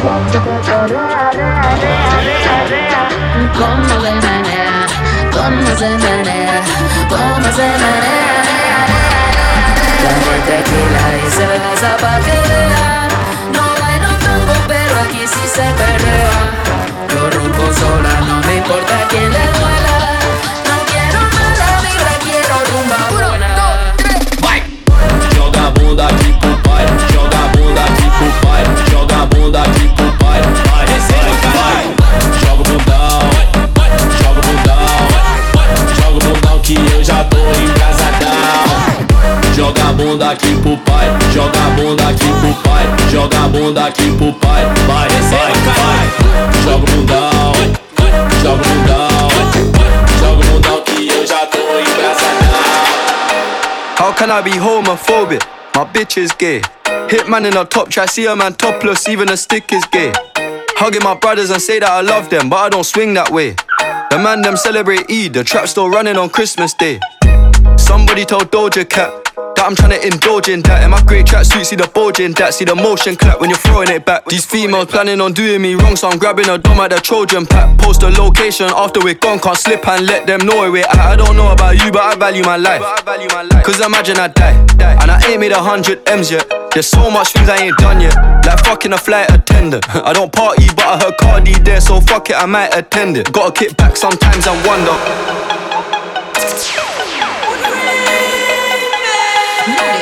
Como se menea, como se menea, como se menea. Dame tequila y cerveza pa' que vea No bailo tango pero aquí sí se perrea. Yo rompo sola, no me importa quién le bunda aqui pro pai, joga a bunda aqui pro pai, joga a bunda aqui pro pai, vai, vai, vai. Joga o bundão, joga o bundão, joga o bundão que eu já tô. How can I be homophobic? My bitch is gay. Hitman in a top try see a man topless, even a stick is gay. Hugging my brothers and say that I love them, but I don't swing that way. The man them celebrate Eid, the trap still running on Christmas Day. Somebody told Doja Cat that I'm trying to indulge in that. In my great tracksuit, see the bulge in that. See the motion clap when you're throwing it back. These females planning on doing me wrong, so I'm grabbing a dome at the Trojan pack. Post a location after we're gone, can't slip and let them know at. I don't know about you, but I value my life. Cause imagine I die, and I ain't made a hundred M's yet. There's so much things I ain't done yet. Like fucking a flight attendant. I don't party, but I heard Cardi there, so fuck it, I might attend it. Gotta kick back sometimes and wonder. A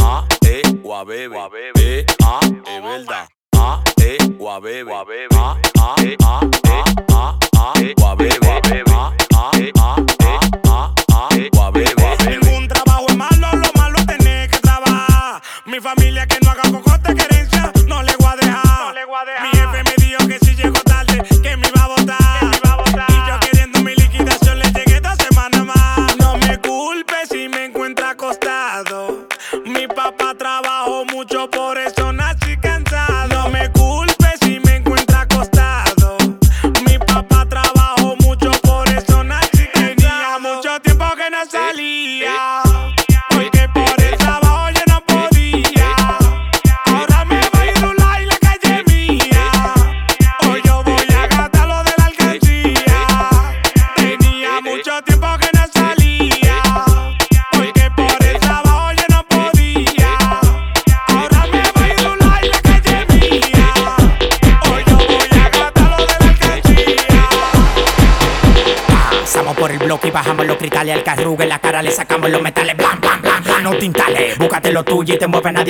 A, E o a bebe. E, A, es verdad. A, E o a bebe. A, A, E, A, E, A, A, a. E,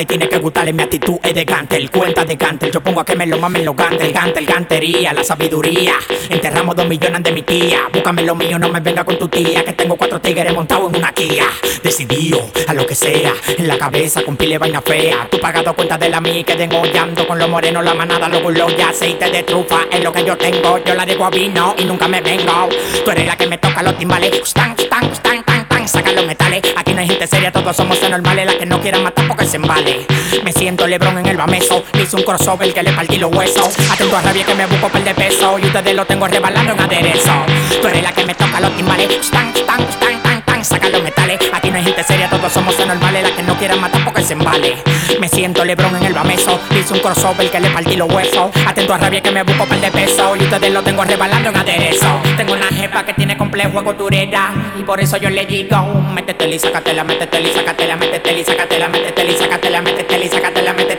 tiene que gustarle mi actitud es de gantel, cuenta de gantel. Yo pongo a que me lo mamen los gantel, gantel, gantería, la sabiduría. Enterramos dos millones de mi tía. Búscame lo mío, no me venga con tu tía. Que tengo cuatro tigres montados en una Kia. Decidido a lo que sea, en la cabeza con pile vaina fea. Tú pagado cuenta de la mía que degollando con los morenos, la manada, los gulos y aceite de trufa. Es lo que yo tengo, yo la digo a vino y nunca me vengo. Tú eres la que me toca los timbales. Tan, tan, saca los metales. Aquí no hay gente seria, todos somos normales. La que no quieran matar porque se embale. Me siento Lebron en el bameso. Hice un crossover que le partí los huesos. Atento a rabia que me busco per de peso. Y ustedes lo tengo rebalando en aderezo. Tú eres la que me toca los timbales. Stan, tan, tan. Somos anormales. La que no quiera matar porque se embale. Me siento Lebron en el bameso. Hice un crossover que le partí los huesos. Atento a rabia que me busco par de peso. Y ustedes lo tengo rebalando en aderezo. Tengo una jefa que tiene complejo culturera. Y por eso yo le digo: Métete y sácatela, métete y sácatela, métete y sácatela, métete y sácatela, métete y sácatela, métete y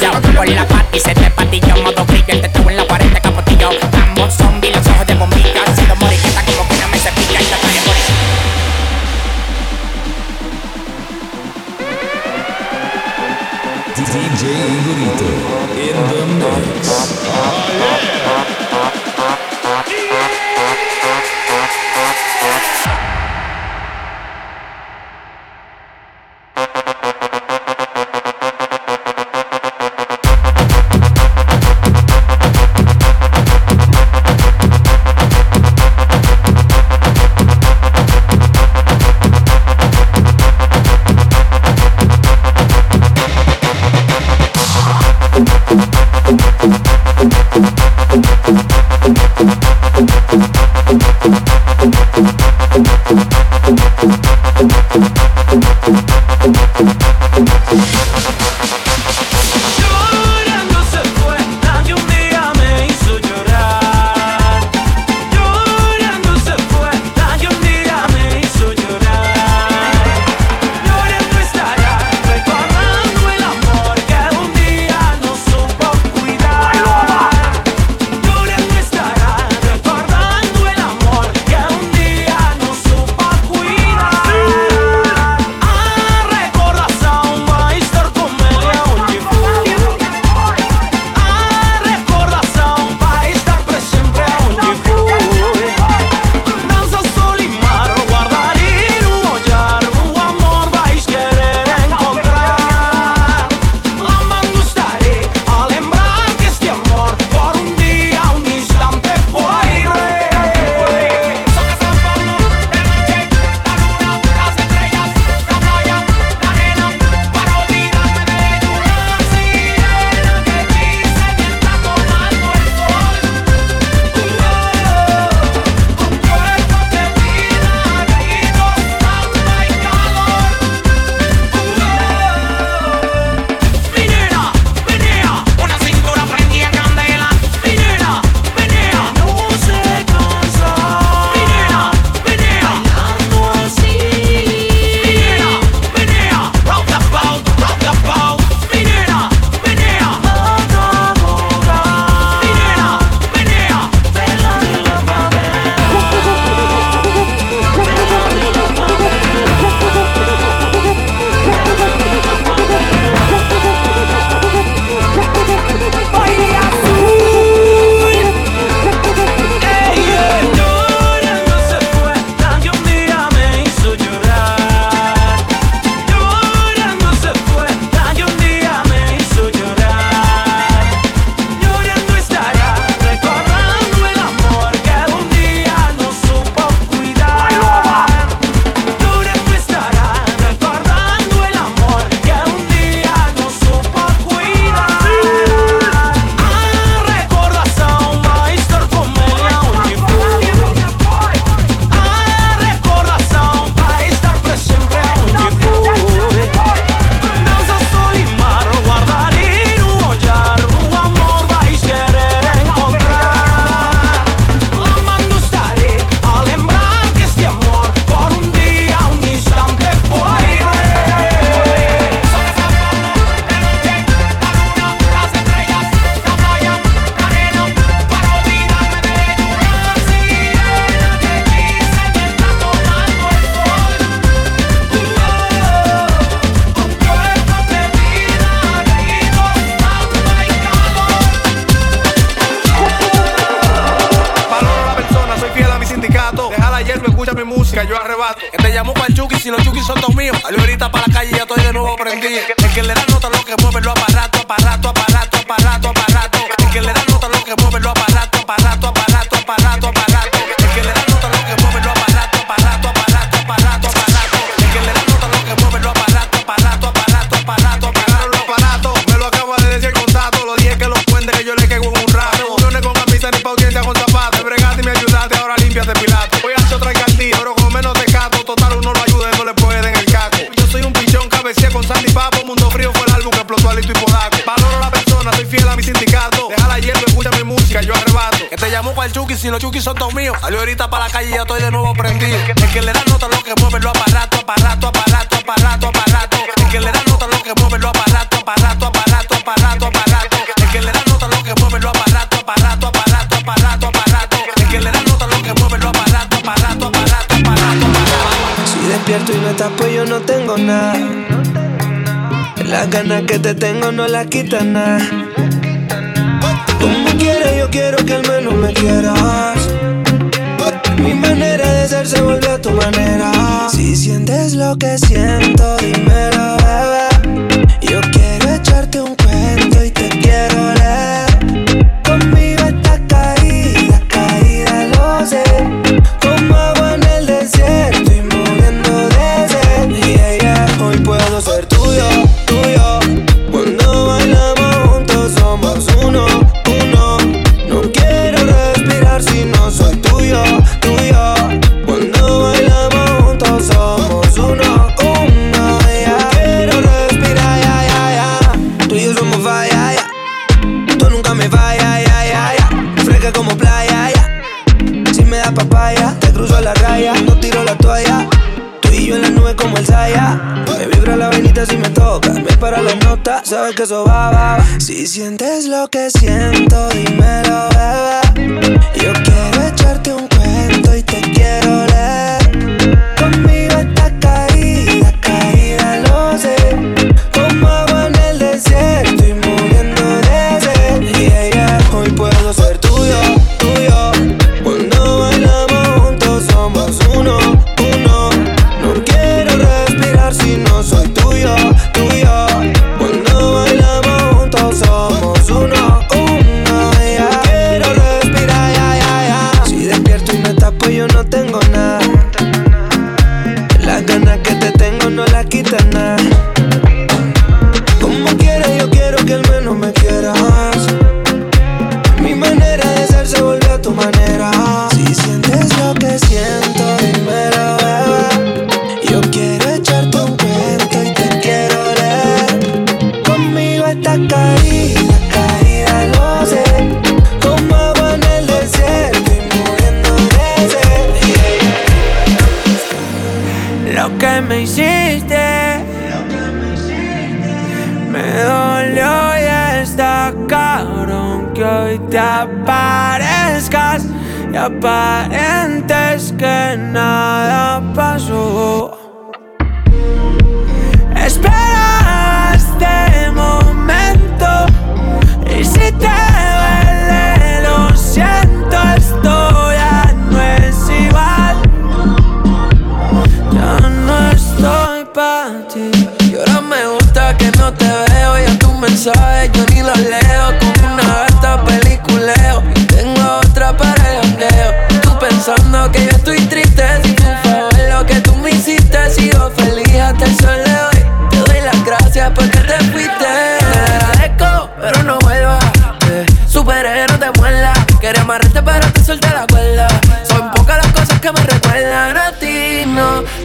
Yo, por la pati se te patillo modo cricket, te tuve si los chukis son todos míos. Salió ahorita para la calle y ya estoy de nuevo prendido. El que le da nota lo que mueve lo aparato, aparato, aparato, aparato, aparato. El que le da nota lo que mueve lo aparato, aparato, aparato, aparato, aparato. El que le da nota lo que mueve lo aparato, aparato, aparato, aparato, aparato. El que le da nota lo que mueve lo aparato, aparato, aparato, aparato. Si despierto y no estás pues yo no tengo nada. Las ganas que te tengo no las quitan nada. Como quieres quiero que al menos me quieras. Mi manera de ser se vuelve a tu manera. Si sientes lo que siento, dímelo, bebé. Yo quiero echarte un Si sientes lo que siento, dímelo, bebé.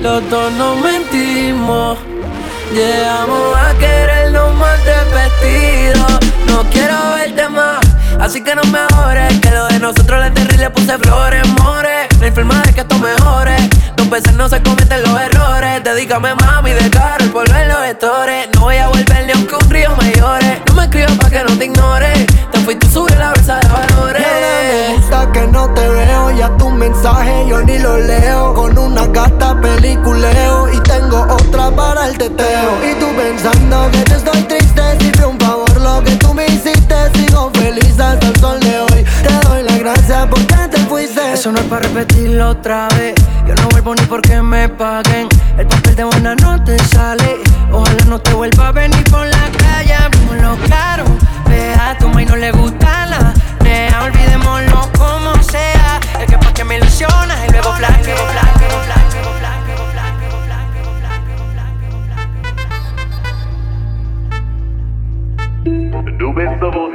Los dos nos mentimos. Llegamos a querernos más de vestido. No quiero verte más. Así que no me ores, que lo de nosotros le terrible le puse flores, more. La enferma es que esto mejore. No pensar, no se cometen los errores. Dedícame, mami, de caro el polvo en los estores. No voy a volver ni aunque un río me llore. No me escribas pa' que no te ignore. Te fuiste, sube la bolsa de valores. Me gusta que no te veo, ya tu mensaje yo ni lo leo. Con una gata peliculeo y tengo otra para el teteo. Y tú pensando que te estoy triste, si fue un favor lo que tú me hiciste sigo feliz hasta el sol de hoy. Te doy las gracias porque te fuiste. Eso no es para repetirlo otra vez. Yo no vuelvo ni porque me paguen. El papel de buena no te sale. Ojalá no te vuelva a venir por la calle. Hablemos lo caro. Ve a tu y no le gusta la. Olvidémoslo como sea. Es que pa' que me ilusionas y luego flaquea, luego flaquea, Dubes da voz,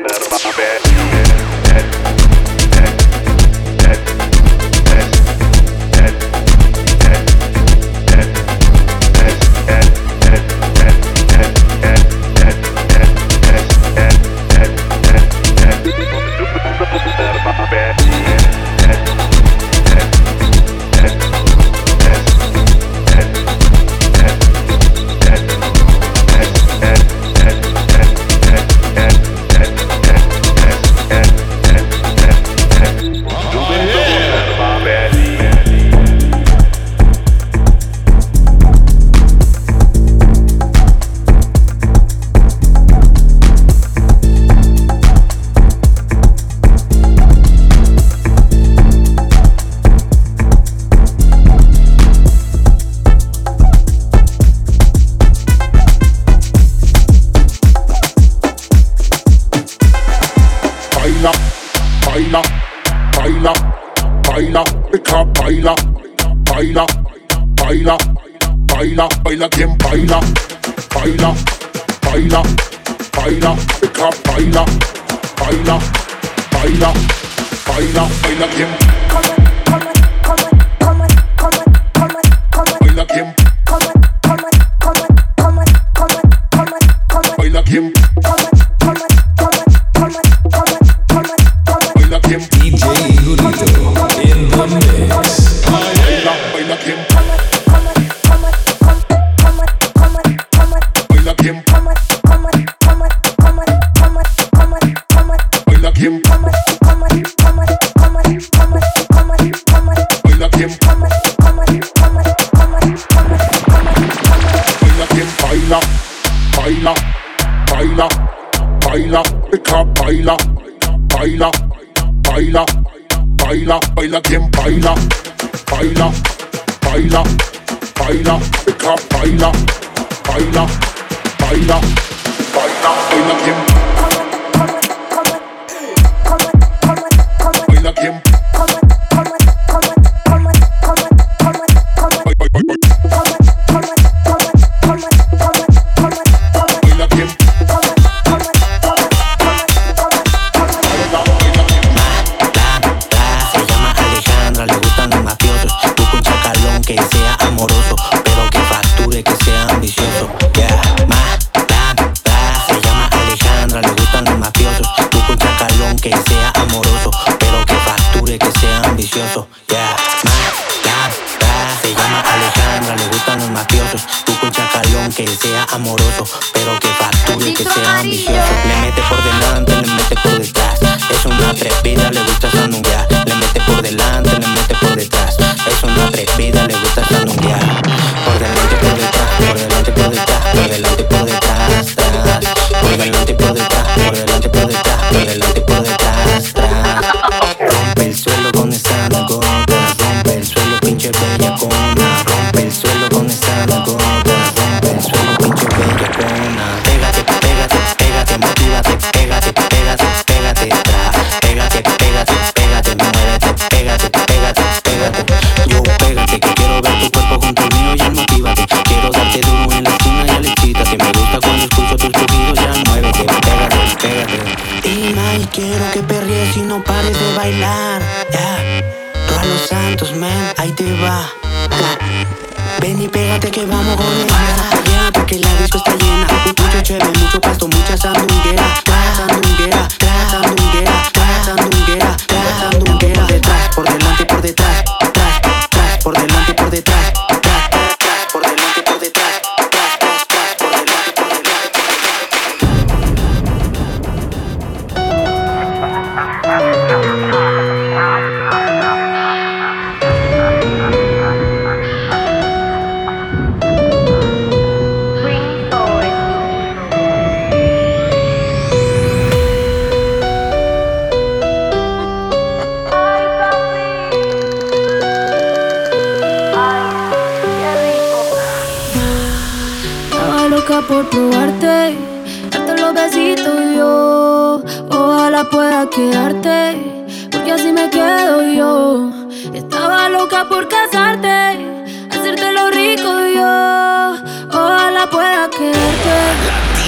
besitos yo. Ojalá pueda quedarte, porque así me quedo yo. Estaba loca por casarte, hacerte lo rico yo. Ojalá pueda quedarte,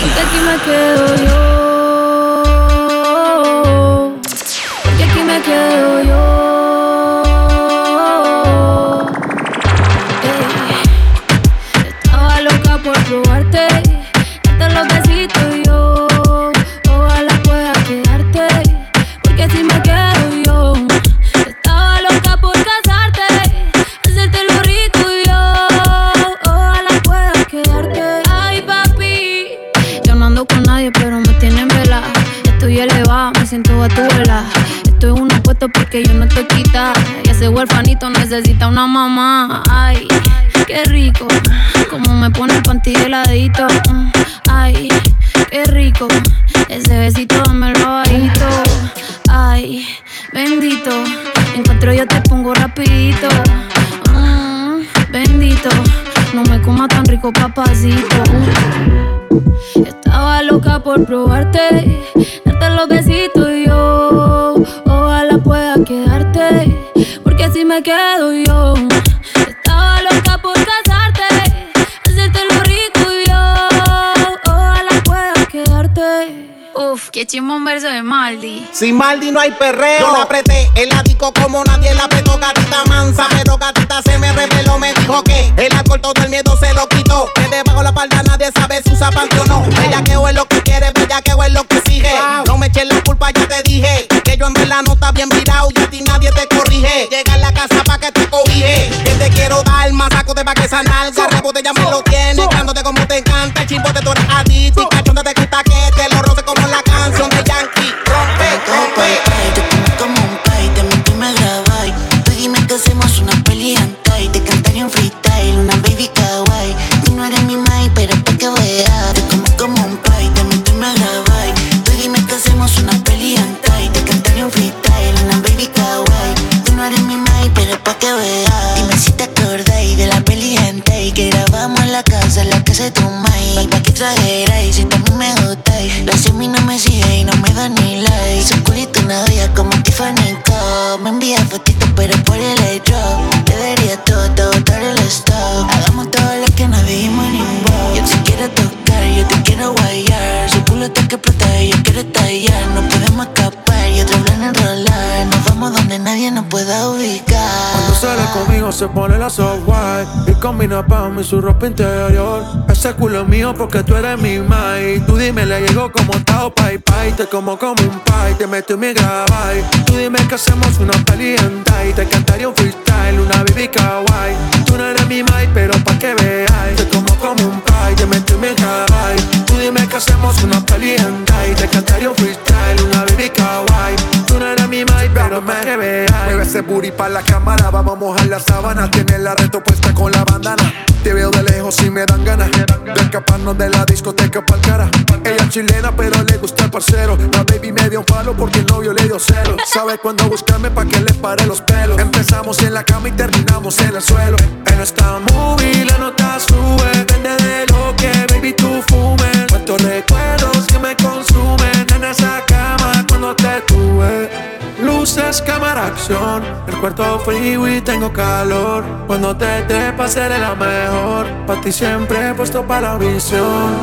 porque aquí me quedo yo. Necesita una mamá. Ay, qué rico. Como me pone el panty heladito. Ay, qué rico. Ese besito dame el bajito. Ay, bendito. Encuentro yo te pongo rapidito. Mm, bendito. No me coma tan rico, papacito. Estaba loca por probarte, darte los besitos y yo pueda quedarte, así me quedo yo. Estaba loca por casarte, hacerte lo rico y yo. Ojalá pueda quedarte. Uf, qué chimón verso de Maldi. Sin Maldi no hay perreo. Yo la apreté, el ático como nadie la apretó, gatita mansa. Pero gatita se me reveló, me dijo que el alcohol todo el miedo se lo quitó. Que debajo la palda nadie sabe si usa que te cobije. Que te quiero dar más saco de pa' que esa nalga. Rebote ya me lo tienes, se pone la soft white y combina pa' mí su ropa interior. Ese culo mío porque tú eres mi mai. Tú dime, le llego como Tao Pai Pai. Te como como un pai, te meto en mi grabay. Tú dime que hacemos una peli en y Te cantaría un freestyle, una baby kawaii. Tú no eres mi mai, pero pa' que veáis. Te como como un pai, te meto en mi grabay. Tú dime que hacemos una peli en y Te cantaría un freestyle, una baby kawaii. Tú no eres mi mai, pero pa' que veáis. Mueve ese booty pa' la cámara, vamos a mojar la sábana. Tiene la reto puesta con la Te veo de lejos y me dan ganas de escaparnos de la discoteca pa'l cara. Ella chilena, pero le gusta el parcero. La baby me dio un palo porque el novio le dio cero. Sabe cuándo buscarme pa' que le pare los pelos. Empezamos en la cama y terminamos en el suelo. En esta movie la nota sube. Depende de lo que baby tú fumes. Cuántos recuerdos que me consumen Luces, cámara, acción. El cuarto frío y tengo calor. Cuando te trepas seré la mejor. Pa' ti siempre he puesto para la visión.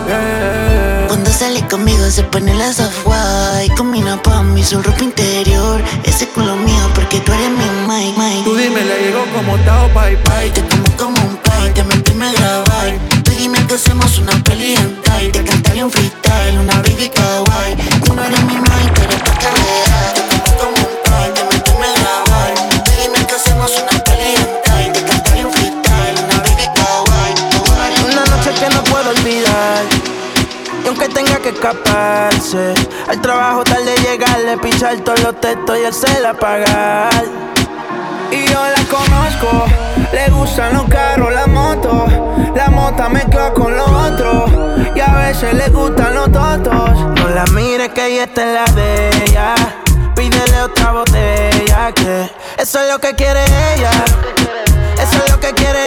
Cuando sale conmigo se pone la soft white. Combina pa' mí su ropa interior. Ese culo mío porque tú eres mi my, my. Tú dime, le llego como Tao Pai Pai. Te como como un pai, te meto y me grabáis. Tú dime que hacemos una peli en Te cantaría un freestyle, una baby kawaii. Tú no eres mi aunque tenga que escaparse. Al trabajo tarde llegarle, pichar todos los textos y hacerla pagar. Y yo la conozco, le gustan los carros, la moto. La mota mezcla con lo otro. Y a veces le gustan los totos. No la mires que ella está en la de ella. Pídele otra botella que eso es lo que quiere ella. Eso es lo que quiere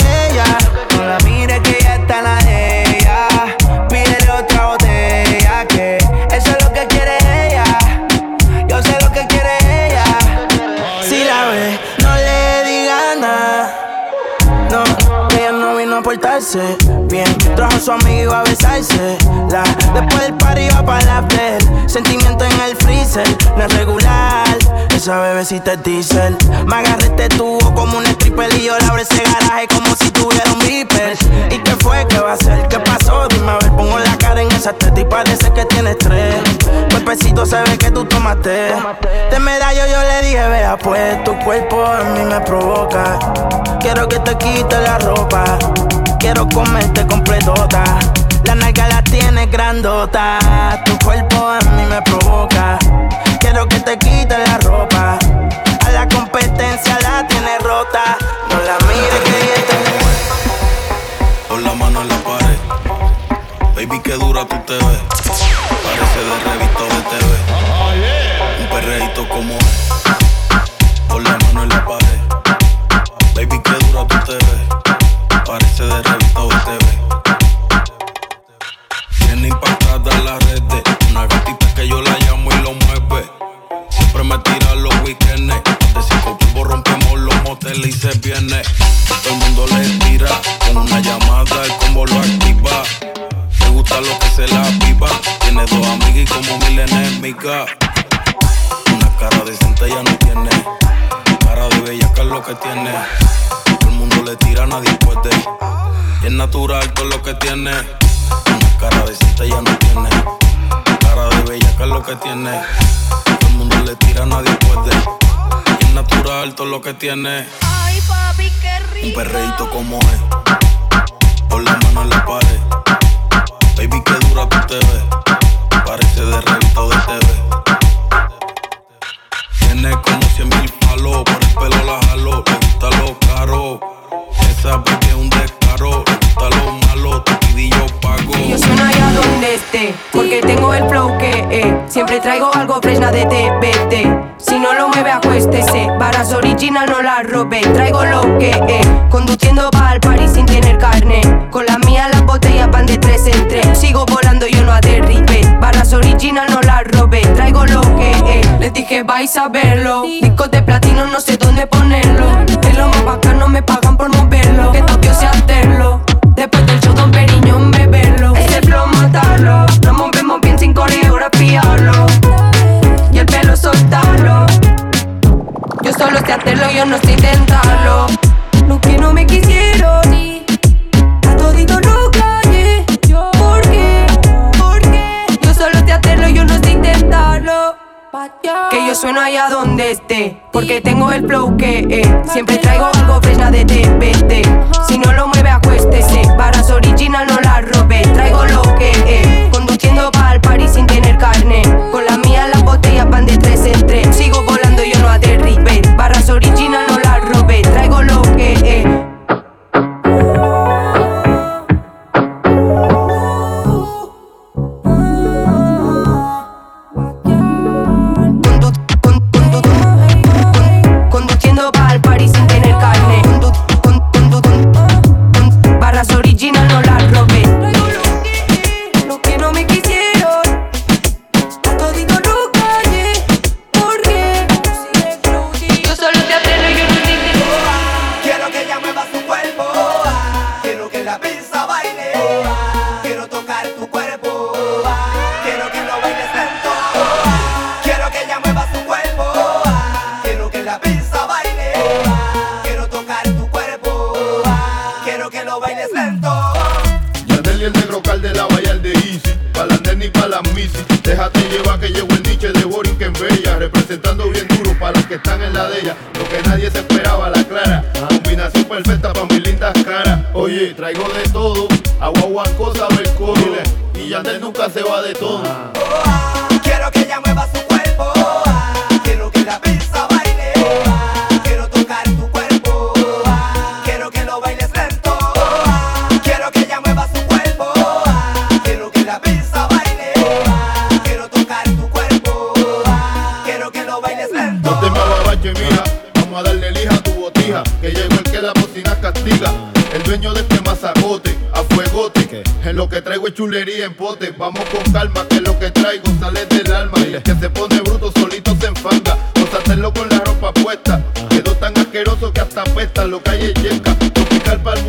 bien. Trajo a su amiga y iba a besarse. La, después del party iba para la after. Sentimiento en el freezer, no es regular. Esa bebecita es diesel. Me agarré este tubo como un stripper y yo le abro ese garaje como si tuviera un beeper. ¿Y qué fue? ¿Qué va a ser? ¿Qué pasó? Dime a ver, pongo la cara en esa teta y parece que tiene estrés. Cuerpecito se ve que tú tomaste. De medallo yo le dije, vea pues, tu cuerpo a mí me provoca. Quiero que te quite la ropa. Quiero comerte completota. La nalga la tienes grandota. Tu cuerpo a mí me provoca. Quiero que te quite la ropa. A la competencia la tiene rota. No la mires que ella te Pon la mano en la pared. Baby, que dura tú te ves. Parece de revista de TV. Un perreíto como es. Pon la mano en la pared. Baby, que dura tú te ves. Parece de revista de TV. Tiene impactada en las redes. Una gatita que yo la llamo y lo mueve. Siempre me tira los weekends. De cinco polvos rompemos los moteles y se viene. Todo el mundo le tira. Con una llamada el combo lo activa. Gusta lo que se la viva. Tiene dos amigas y como mil enemigas. Una cara decente ya no tiene. Cara de bella que es lo que tiene. Todo el mundo le tira, nadie puede. Y es natural todo lo que tiene. Una cara decente ya no tiene. Cara de bella que es lo que tiene. Todo el mundo le tira, nadie puede. Y es natural todo lo que tiene. Ay, papi, qué rico. Un perreíto como es. Pon la mano en la pared. Baby, que dura tú te ves. Parece de revista de TV. Tiene como cien mil palos. Por el pelo la jalo. Le gusta lo caro. Esa baby es un descaro. Yo. Y yo sueno allá donde esté, porque tengo el flow que eh, siempre traigo algo fresna de TBT. Si no lo mueve, acuéstese. Varas original, no la robe. Traigo lo que eh, conduciendo pa' al party sin tener carne. Con la mía las botellas van de tres en tres. Sigo volando, yo no aterribe. Varas original, no la robe. Traigo lo que eh, les dije, vais a verlo. Discos de platino, no sé dónde ponerlo. Es lo más bacano, me pagan por moverlo. Que yo no sé intentarlo. Lo que no me quisieron. A todito lo callé. ¿Por qué? ¿Por qué? Yo solo sé hacerlo, yo no sé intentarlo. Que yo sueno allá donde esté. Porque tengo el flow que eh, siempre traigo algo fresna de TBT. Si no lo mueve, acuéstese. Varas original, no la robe. Traigo lo que eh, conduciendo pa' al party sin tener carne. Con la mía las botellas van de tres en tres. Sigo yo no aterribe. Barras original, no la robe. Traigo lo que eh. La nena y pa' la misi. Déjate llevar que llegó el niche de Boring en Bella. Representando bien duro para los que están en la de ella. Lo que nadie se esperaba, la clara. Combinación perfecta pa' mis lindas caras. Oye, traigo de todo. Agua, agua, cosa. Y Yandel nunca se va de todo. Quiero que ella mueva su cuerpo. Que traigo es chulería en pote. Vamos con calma, que lo que traigo sale del alma. Y el que se pone bruto solito se enfanga. Vamos a hacerlo con la ropa puesta. Quedó tan asqueroso que hasta apesta. Lo es yeca. Tropical para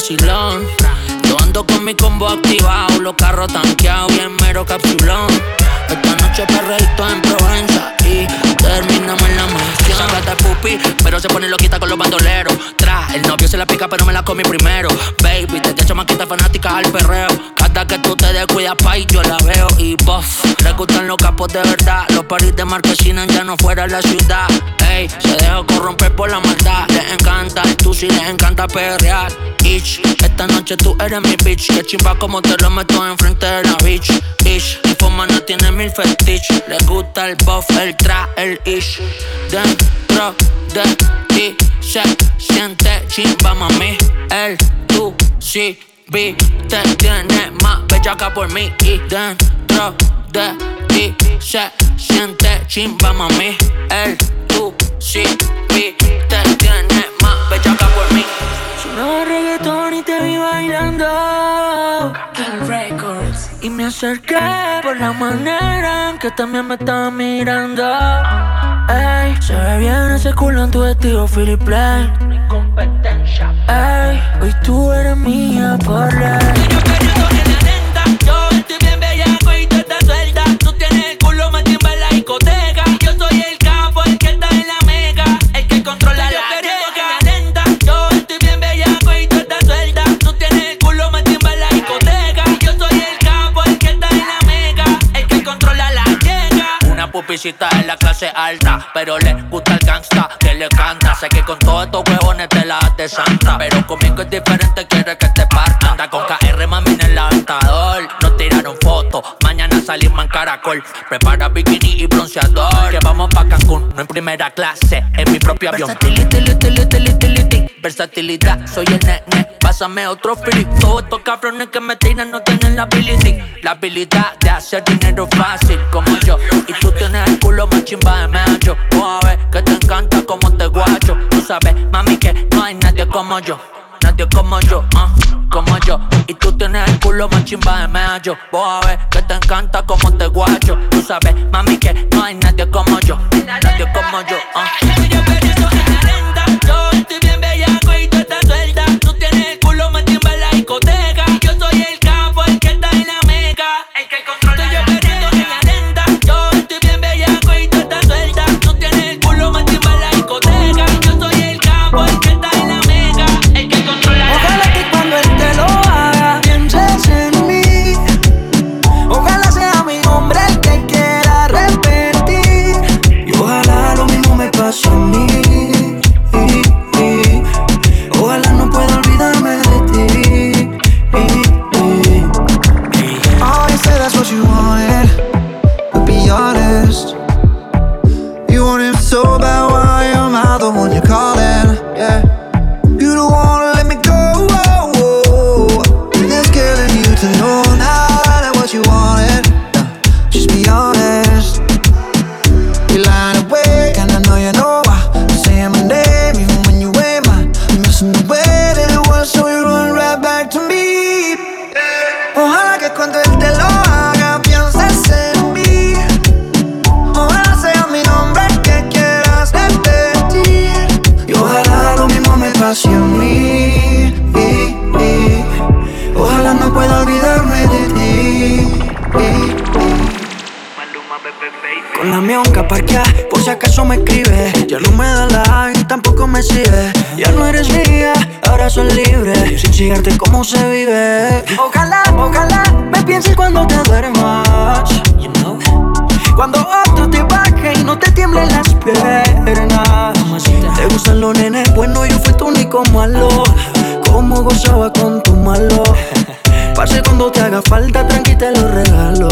vacilón. Yo ando con mi combo activado Los carros tanqueados, bien mero capsulón. Esta noche perreíto en Provenza Y terminamos en la pupi, pero se pone loquita con los bandoleros. Tra, el novio se la pica pero me la comí primero. Baby, te chamaquita fanática al perreo. Cada que tú te descuidas, pa' y yo la veo Y buff, le gustan los capos de verdad Los paris de marquesinas ya no fuera la ciudad. Ey, se dejó corromper por la maldad. Les encanta, tú sí les encanta perrear. Ish, esta noche tú eres mi bitch. Que chimba como te lo meto enfrente de la bitch Ish, mi forma no tiene mil fetiches. Le gusta el buff, el tra, el ish. Dentro de ti se siente chimba mami El tú sí vi te tiene más bellaca por mí Y dentro de ti se siente chimba mami El tú sí vi te tiene más bellaca por mí Sonaba reggaetón y te vi bailando. Records. Y me acerqué por la manera en que también me estaba mirando. Ey, se ve bien ese culo en tu vestido, Philip Plain. Ey, hoy tú eres mía por ley. Yo estoy bien bellaco y tú pupicita en la clase alta, pero le gusta el gangsta que le canta. Sé que con todos estos huevones te la de santa, pero conmigo es diferente, quiere que te parta. Anda con KR, mami, en el levantador. Tiraron fotos, mañana salimos en caracol. Prepara bikini y bronceador. Que vamos pa' Cancún, no en primera clase, en mi propio avión. Versatilidad, soy el nene, pásame otro free. Todos estos cabrones que me tiran no tienen la ability. La habilidad de hacer dinero fácil como yo. Y tú tienes el culo más chimba de macho. Vamos a ver que te encanta como te guacho. Tú sabes, mami, que no hay nadie como yo. Nadie como yo, ah, como yo. Y tú culo más chimba de medio. Vos a ver que te encanta como te guacho. Tú sabes, mami, que no hay nadie como yo. Nadie como yo. Yo Con la mionca parquea, por si acaso me escribe. Ya no me da like, tampoco me sigue. Ya no eres mía, ahora soy libre. Sin chingarte cómo se vive. Ojalá, ojalá me pienses cuando te duermas. You know? Cuando otro te baje y no te tiemblen las piernas. Te gustan los nenes, bueno, yo fui tu único malo. Cómo gozaba con tu malo. Pase cuando te haga falta, tranqui te lo regalo.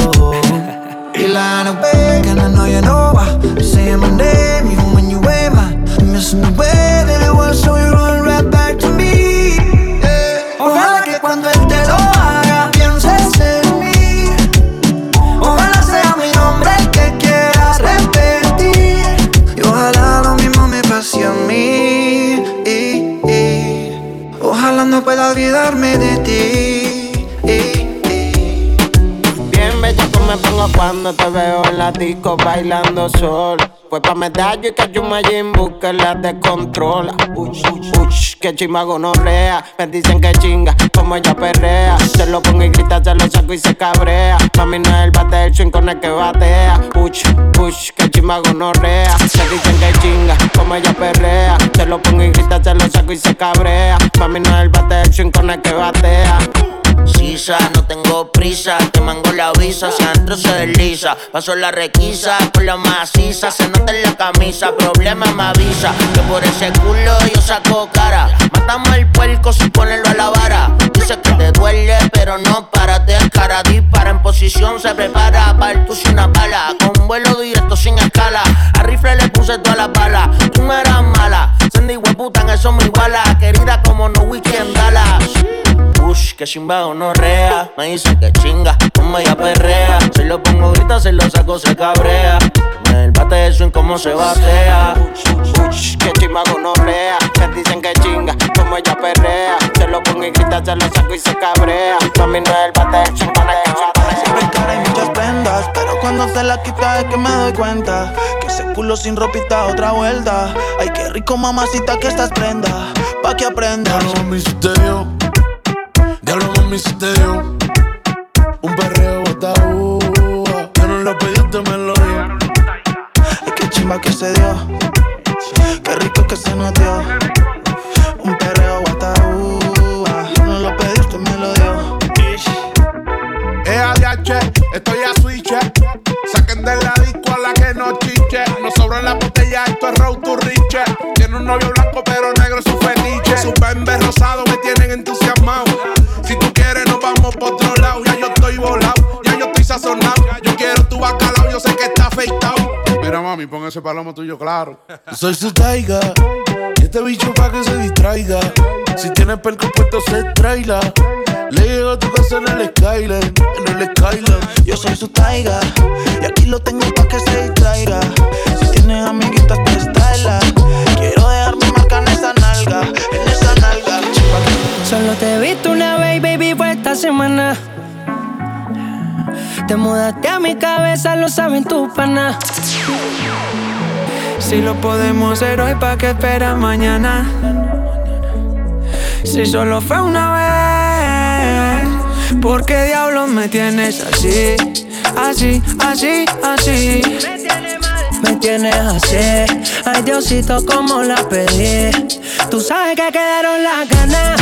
You're lying awake, and I know you know why. Saying my name, even when you ain't mine. Missing the way that it was, so you run right back to me. Yeah. Ojalá que cuando él te lo haga, pienses en mí. Ojalá sea mi nombre el que quieras repetir. Y ojalá lo mismo me pase a mí. Ojalá no pueda olvidarme de ti. Cuando te veo en la disco bailando sol. Fue pa' medallo y me busque la descontrola. Uch, uch, uch, que chima gonorrea. Me dicen que chinga, como ella perrea. Se lo pongo y grita, se lo saco y se cabrea. Mami no es el bate del swing con el que batea. Uch, uch, que chima gonorrea. Me dicen que chinga, como ella perrea. Se lo pongo y grita, se lo saco y se cabrea. Mami no es el bate del swing con el que batea. Sisa, no tengo prisa, te mango la visa, si adentro se desliza, paso la requisa, por la maciza, se nota en la camisa, problema me avisa, que por ese culo yo saco cara, matamos al puerco sin ponerlo a la vara, dice que te duele, pero no para, te cara, dispara en posición, se prepara, para el tuyo una bala, con vuelo directo sin escala, a rifle le puse toda la bala, tú no eras mala, Sandy puta en eso me iguala, querida como no weekend Dallas. Ush, que chimba no rea. Me dice que chinga, como ella perrea. Se lo pongo grita, se lo saco, se cabrea. El bate de swing como se batea. Ush, que chimba no rea. Me dicen que chinga, como ella perrea. Se lo pongo y grita, se lo saco y se cabrea. Mami no es el bate del swing con el que batea. Siempre cara y muchas prendas, pero cuando se la quita es que me doy cuenta que ese culo sin ropita otra vuelta. Ay, qué rico mamacita que estás prenda, pa' que aprendas. Diablo, Diablo, mami, si te dio. Un perreo botado. Yo no lo pedí, usted me lo dio. Ay, qué chimba que se dio. Qué rico que se nos dio. Un perreo guataú. Yo no lo pedí, usted me lo dio. EADH, estoy a switch. Saquen de la disco a la que no chiche. No sobra la botella, esto es road to riche. Tiene un novio blanco, pero negro es su fetiche. Su bembe rosado me tienen entusiasmado. Por otro lado. Ya yo estoy volado, ya yo estoy sazonado. Yo quiero tu bacalao, yo sé que está afeitado. Mira, mami, pon ese palomo tuyo claro. Soy su taiga. Y este bicho pa' que se distraiga. Si tiene perco puesto, se traila. Le llego a tu casa en el Skyline. En el Skyline. Yo soy su taiga. Y aquí lo tengo pa' que se distraiga. Si tienes amiguitas, pues tráela. Quiero dejar mi marca en esa nalga. En esa nalga. Solo te he visto una vez, baby, esta semana. Te mudaste a mi cabeza, lo saben tus panas. Si lo podemos hacer hoy, ¿pa' que esperas mañana? Si solo fue una vez, ¿por qué diablos me tienes así? Así, así, así. Me tienes así, ay Diosito, como la pedí. Tú sabes que quedaron las ganas.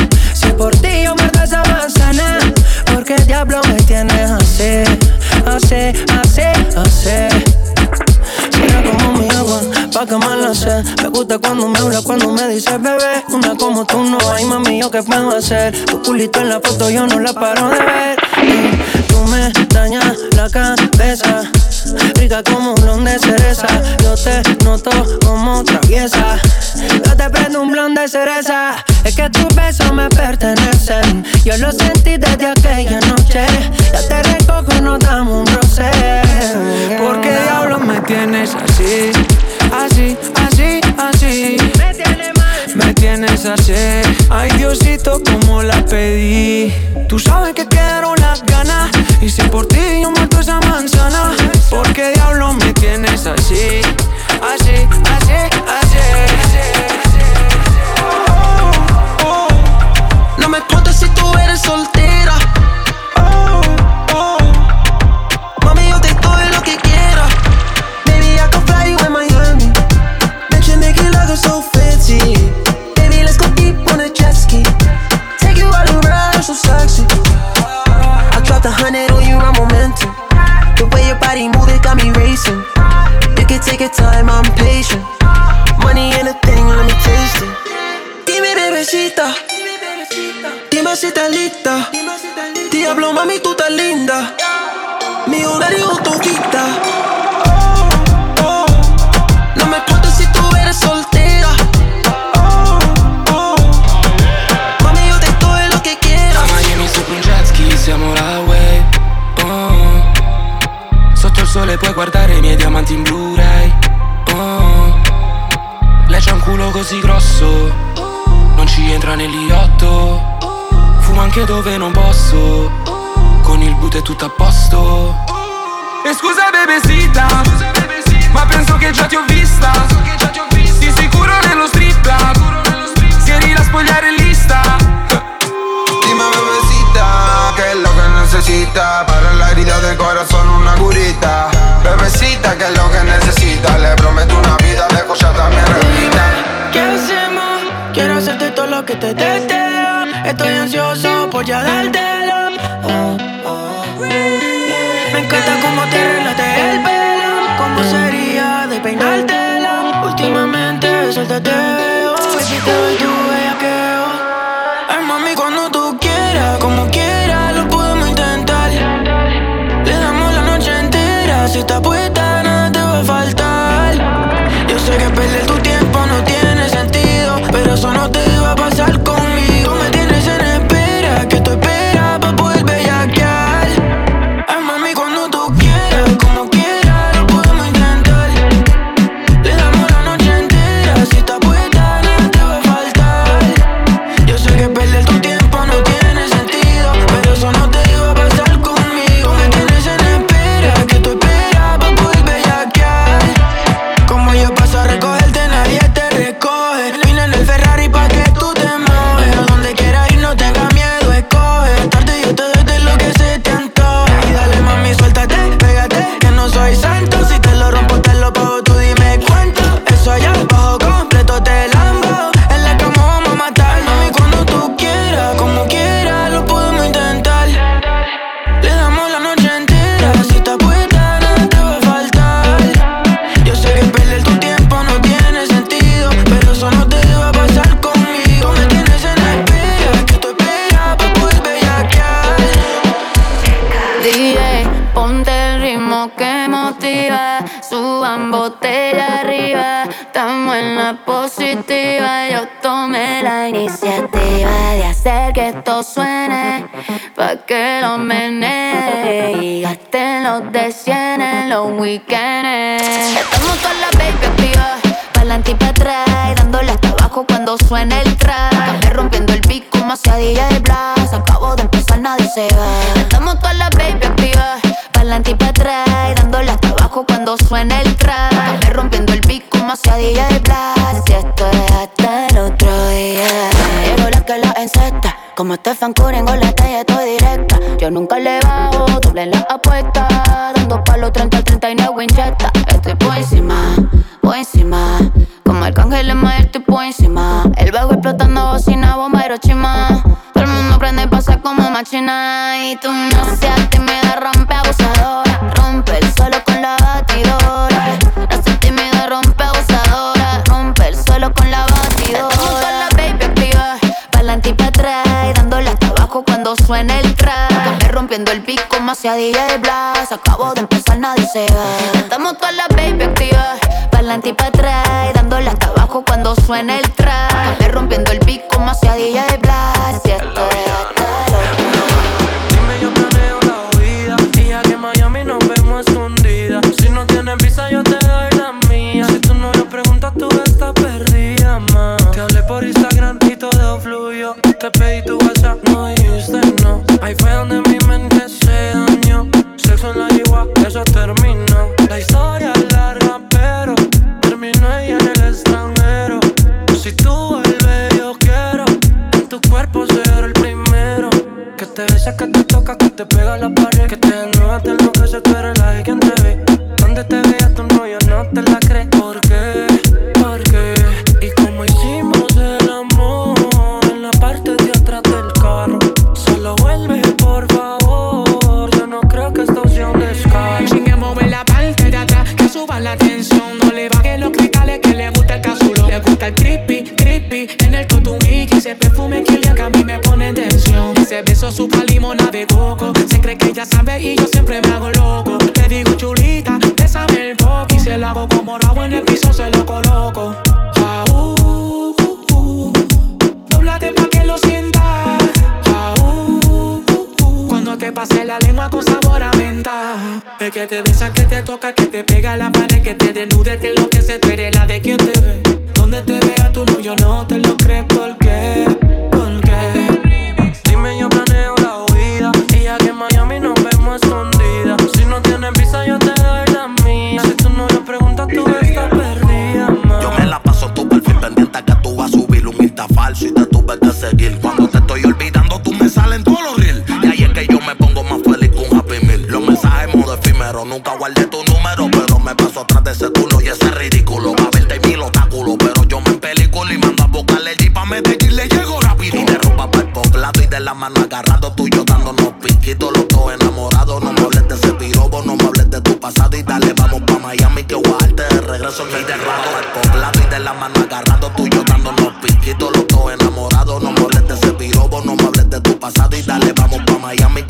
Por ti yo muerdo esa manzana, ¿por qué diablo me tienes así? Así, así, así. Mira como mi agua, pa' que me la sé. Me gusta cuando me habla, cuando me dice bebé. Una como tú no hay, mami, ¿yo qué puedo hacer? Tu culito en la foto yo no la paro de ver. Tú me dañas la cabeza. Rica como un blond de cereza. Yo te noto como traviesa. Yo te prendo un blond de cereza. Es que tus besos me pertenecen. Yo lo sentí desde aquella noche. Ya te recojo, no damos un roce. ¿Por qué diablos me tienes así? Así, así, así. Me tienes así. Ay, Diosito, como la pedí. Tú sabes que quedaron las ganas. Y si por ti yo muerto esa manzana. ¿Por qué diablos me tienes así? Así, así, así. No me si tú eres soltera. Oh, oh. Mami, yo te doy lo que quieras. Baby, I can fly you in Miami. Bet you make it look so fancy. Baby, let's go deep on a jet ski. Take you out and ride, so sexy. I dropped a hundred on you, I'm momentum. The way your body move, it got me racing. You can take your time, I'm patient. Si estás lista. Diablo, mami, tú estás linda. Mi hogar y autoquita. Anche dove non posso Con il boot è tutto a posto E scusa bebesita Ma penso che già ti ho vista Di sicuro nello strip club Si eri la spogliare lista Dime bebecita, ¿qué es lo que necesita? Para la herida del corazón una curita Bebecita, ¿qué es lo que necesita? Le prometo una vida de cosas también repita ¿Qué hacemos? Quiero hacerte todo lo que te deseo. Estoy ansioso por ya dártelo. Oh, oh. Me encanta cómo te arreglaste el pelo. ¿Cómo sería de peinártelo? Últimamente suelta te veo. Baby, te doy tu bellaqueo. Ay, mami, cuando tú quieras, como quieras, lo podemos intentar. Le damos la noche entera. Si estás puesta, nada te va a faltar. Yo sé que perder tu tiempo que lo mene Y gasten los de cien en los weekends. Estamos todas las baby activas Pa'lante y pa' atrás Dándole hasta abajo cuando suena el track. Me rompiendo el beat como hacía DJ Blas. Acabo de empezar, nadie se va. Estamos todas las baby activas Pa'lante y pa' atrás Dándole hasta abajo cuando suena el track. Me rompiendo el beat como hacía DJ Blas. Si esto es hasta otro día. Llego la que la encesta. Como Stefan Curry en la talla estoy directa. Yo nunca le bajo, doble la apuesta. Dando palos 30 al 39 Winchester. Estoy por encima, por encima. Como arcángel en mayor, estoy por encima. El bajo explotando bocina, bomba Hiroshima. Todo el mundo prende y pasa como machina. Y tú no seas tímida, Y pa' atrás. Dándole hasta abajo cuando suena el track. Café rompiendo el pico como hacia DJ Blas. Acabo de empezar, nadie se va. Estamos con la baby activa. Pa'lante y pa' atrás. Dándole hasta abajo cuando suena el track. Rompiendo el tu número, pero me paso atrás de ese culo y ese ridículo. Va a verte mil obstáculos, pero yo me película y mando a buscarle el jeep pa' Medellín, le llego rápido. Y de ropa para el poblado y de la mano agarrando tú y yo dándonos piquitos, los dos enamorados. No me hables de ese pirobo, no me hables de tu pasado y dale, vamos pa' Miami que voy a darte de regreso en mi de ropa para el poblado y de la mano agarrando tú y yo dándonos piquitos, los dos enamorados. No me hables de ese pirobo, no me hables de tu pasado y dale, vamos pa' Miami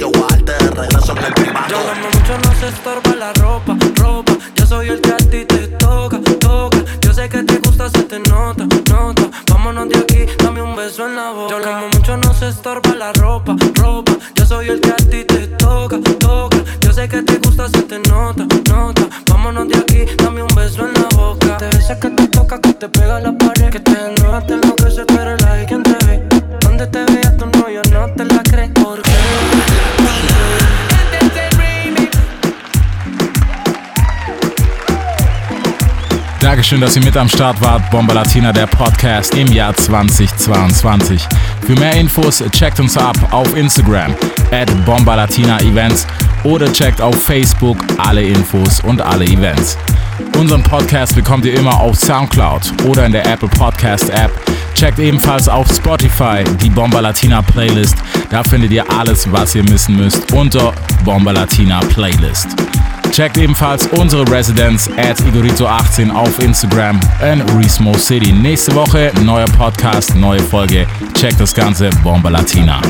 beso en la boca. Yo lo amo mucho, no se estorba la ropa, ropa. Yo soy el que a ti te toca, toca. Yo sé que te gusta, se te nota, nota. Vámonos de aquí, dame un beso en la boca. Te besa, que te toca, que te pega la pared. Dankeschön, dass ihr mit am Start wart. Bomba Latina, der Podcast im Jahr 2022. Für mehr Infos checkt uns ab auf Instagram at Bomba Latina Events oder checkt auf Facebook alle Infos und alle Events. Unseren Podcast bekommt ihr immer auf Soundcloud oder in der Apple Podcast App. Checkt ebenfalls auf Spotify die Bomba Latina Playlist. Da findet ihr alles, was ihr wissen müsst unter Bomba Latina Playlist. Checkt ebenfalls unsere Residenz at Igorito18 auf Instagram in Resmo City. Nächste Woche neuer Podcast, neue Folge. Checkt das Ganze, Bomba Latina.